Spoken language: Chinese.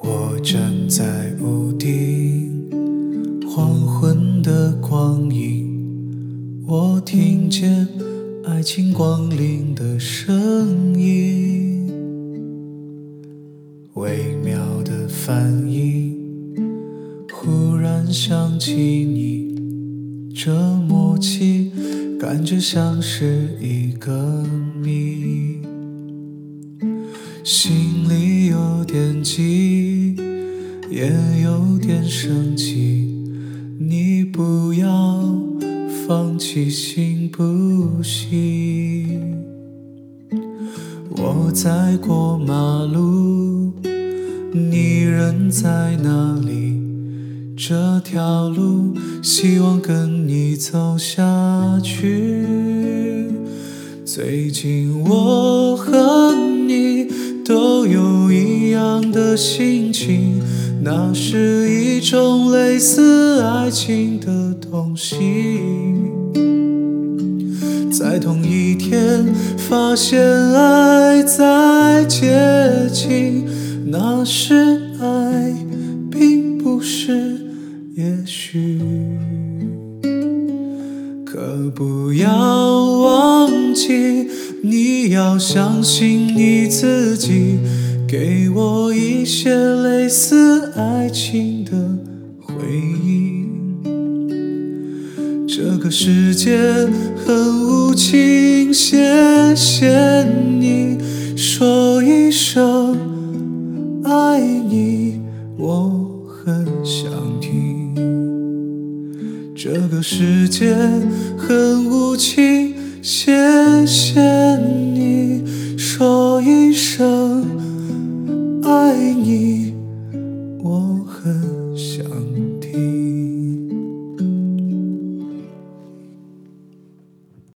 我站在屋顶，黄昏的光影，我听见爱情光临的声音，微妙的反应，忽然想起你，这默契，感觉像是一个心里有点急，也有点生气。你不要放弃，行不行？我在过马路，你人在哪里？这条路，希望跟你走下去。最近我和都有一样的心情，那是一种类似爱情的东西。在同一天发现爱在接近，那是爱，并不是也许。可不要忘记，你要相信你自己，给我一些类似爱情的回应。这个世界很无情，谢谢你，说一声爱你，我很想听。这个世界很无情，谢谢 keep